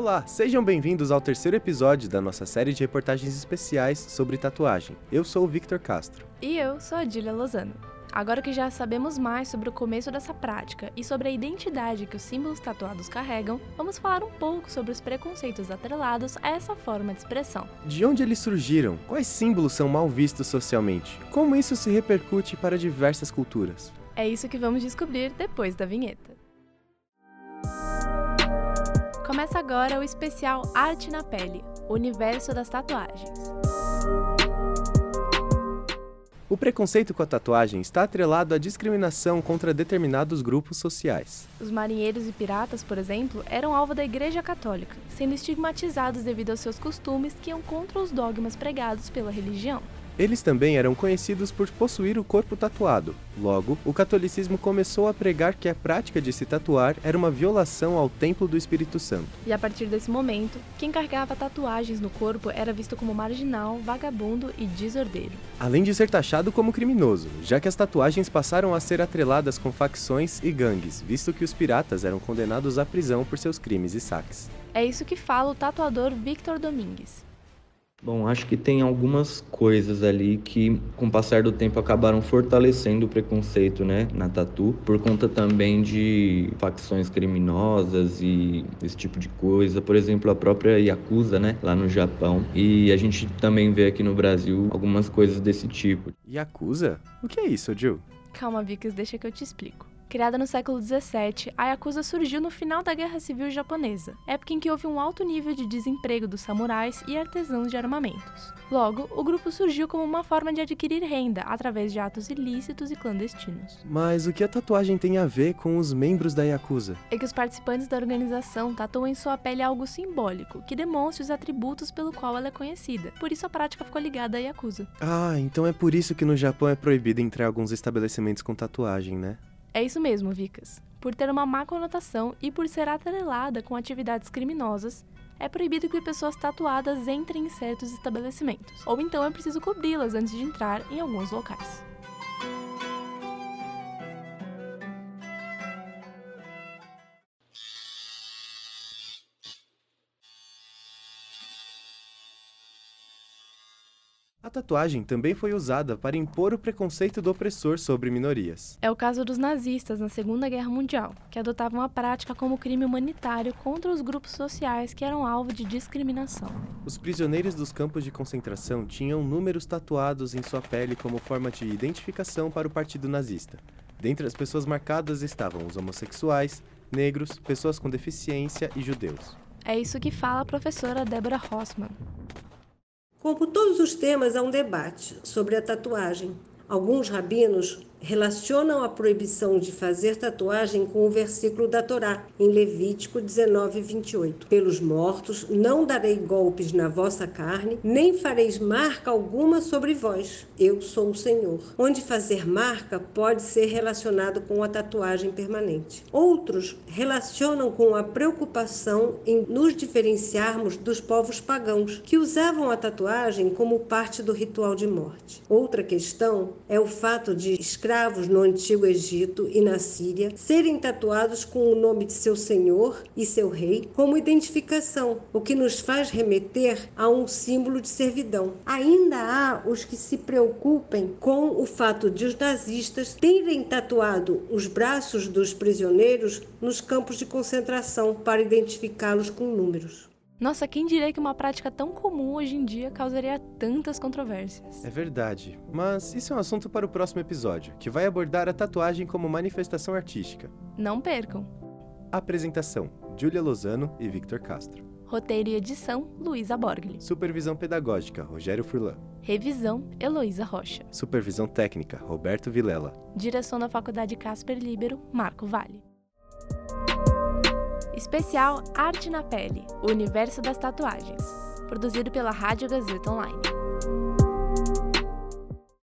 Olá, sejam bem-vindos ao terceiro episódio da nossa série de reportagens especiais sobre tatuagem. Eu sou o Victor Castro. E eu sou a Dília Lozano. Agora que já sabemos mais sobre o começo dessa prática e sobre a identidade que os símbolos tatuados carregam, vamos falar um pouco sobre os preconceitos atrelados a essa forma de expressão. De onde eles surgiram? Quais símbolos são mal vistos socialmente? Como isso se repercute para diversas culturas? É isso que vamos descobrir depois da vinheta. Começa agora o especial Arte na Pele o universo das tatuagens. O preconceito com a tatuagem está atrelado à discriminação contra determinados grupos sociais. Os marinheiros e piratas, por exemplo, eram alvo da Igreja Católica, sendo estigmatizados devido aos seus costumes que iam contra os dogmas pregados pela religião. Eles também eram conhecidos por possuir o corpo tatuado. Logo, o catolicismo começou a pregar que a prática de se tatuar era uma violação ao templo do Espírito Santo. E a partir desse momento, quem carregava tatuagens no corpo era visto como marginal, vagabundo e desordeiro. Além de ser taxado como criminoso, já que as tatuagens passaram a ser atreladas com facções e gangues, visto que os piratas eram condenados à prisão por seus crimes e saques. É isso que fala o tatuador Victor Domingues. Bom, acho que tem algumas coisas ali que, com o passar do tempo, acabaram fortalecendo o preconceito, né, na tatu, por conta também de facções criminosas e esse tipo de coisa. Por exemplo, a própria Yakuza, né, lá no Japão. E a gente também vê aqui no Brasil algumas coisas desse tipo. Yakuza? O que é isso, Jill? Calma, Vicas, deixa que eu te explico. Criada no século XVII, a Yakuza surgiu no final da Guerra Civil Japonesa, época em que houve um alto nível de desemprego dos samurais e artesãos de armamentos. Logo, o grupo surgiu como uma forma de adquirir renda através de atos ilícitos e clandestinos. Mas o que a tatuagem tem a ver com os membros da Yakuza? É que os participantes da organização tatuam em sua pele algo simbólico, que demonstre os atributos pelo qual ela é conhecida. Por isso a prática ficou ligada à Yakuza. Ah, então é por isso que no Japão é proibido entrar em alguns estabelecimentos com tatuagem, né? É isso mesmo, Vicas. Por ter uma má conotação e por ser atrelada com atividades criminosas, é proibido que pessoas tatuadas entrem em certos estabelecimentos, ou então é preciso cobri-las antes de entrar em alguns locais. A tatuagem também foi usada para impor o preconceito do opressor sobre minorias. É o caso dos nazistas na Segunda Guerra Mundial, que adotavam a prática como crime humanitário contra os grupos sociais que eram alvo de discriminação. Os prisioneiros dos campos de concentração tinham números tatuados em sua pele como forma de identificação para o partido nazista. Dentre as pessoas marcadas estavam os homossexuais, negros, pessoas com deficiência e judeus. É isso que fala a professora Deborah Rossman. Como todos os temas, há um debate sobre a tatuagem. Alguns rabinos relacionam a proibição de fazer tatuagem com o versículo da Torá, em Levítico 19, 28. Pelos mortos não darei golpes na vossa carne, nem fareis marca alguma sobre vós. Eu sou o Senhor. Onde fazer marca pode ser relacionado com a tatuagem permanente. Outros relacionam com a preocupação em nos diferenciarmos dos povos pagãos, que usavam a tatuagem como parte do ritual de morte. Outra questão é o fato de escravos escravos no Antigo Egito e na Síria serem tatuados com o nome de seu senhor e seu rei como identificação, o que nos faz remeter a um símbolo de servidão. Ainda há os que se preocupem com o fato de os nazistas terem tatuado os braços dos prisioneiros nos campos de concentração para identificá-los com números. Nossa, quem diria que uma prática tão comum hoje em dia causaria tantas controvérsias? É verdade, mas isso é um assunto para o próximo episódio, que vai abordar a tatuagem como manifestação artística. Não percam! Apresentação: Júlia Lozano e Victor Castro. Roteiro e edição: Luísa Borgli. Supervisão pedagógica: Rogério Furlan. Revisão: Heloísa Rocha. Supervisão técnica: Roberto Vilela. Direção da Faculdade Casper Libero: Marco Vale. Especial Arte na Pele, o universo das tatuagens. Produzido pela Rádio Gazeta Online.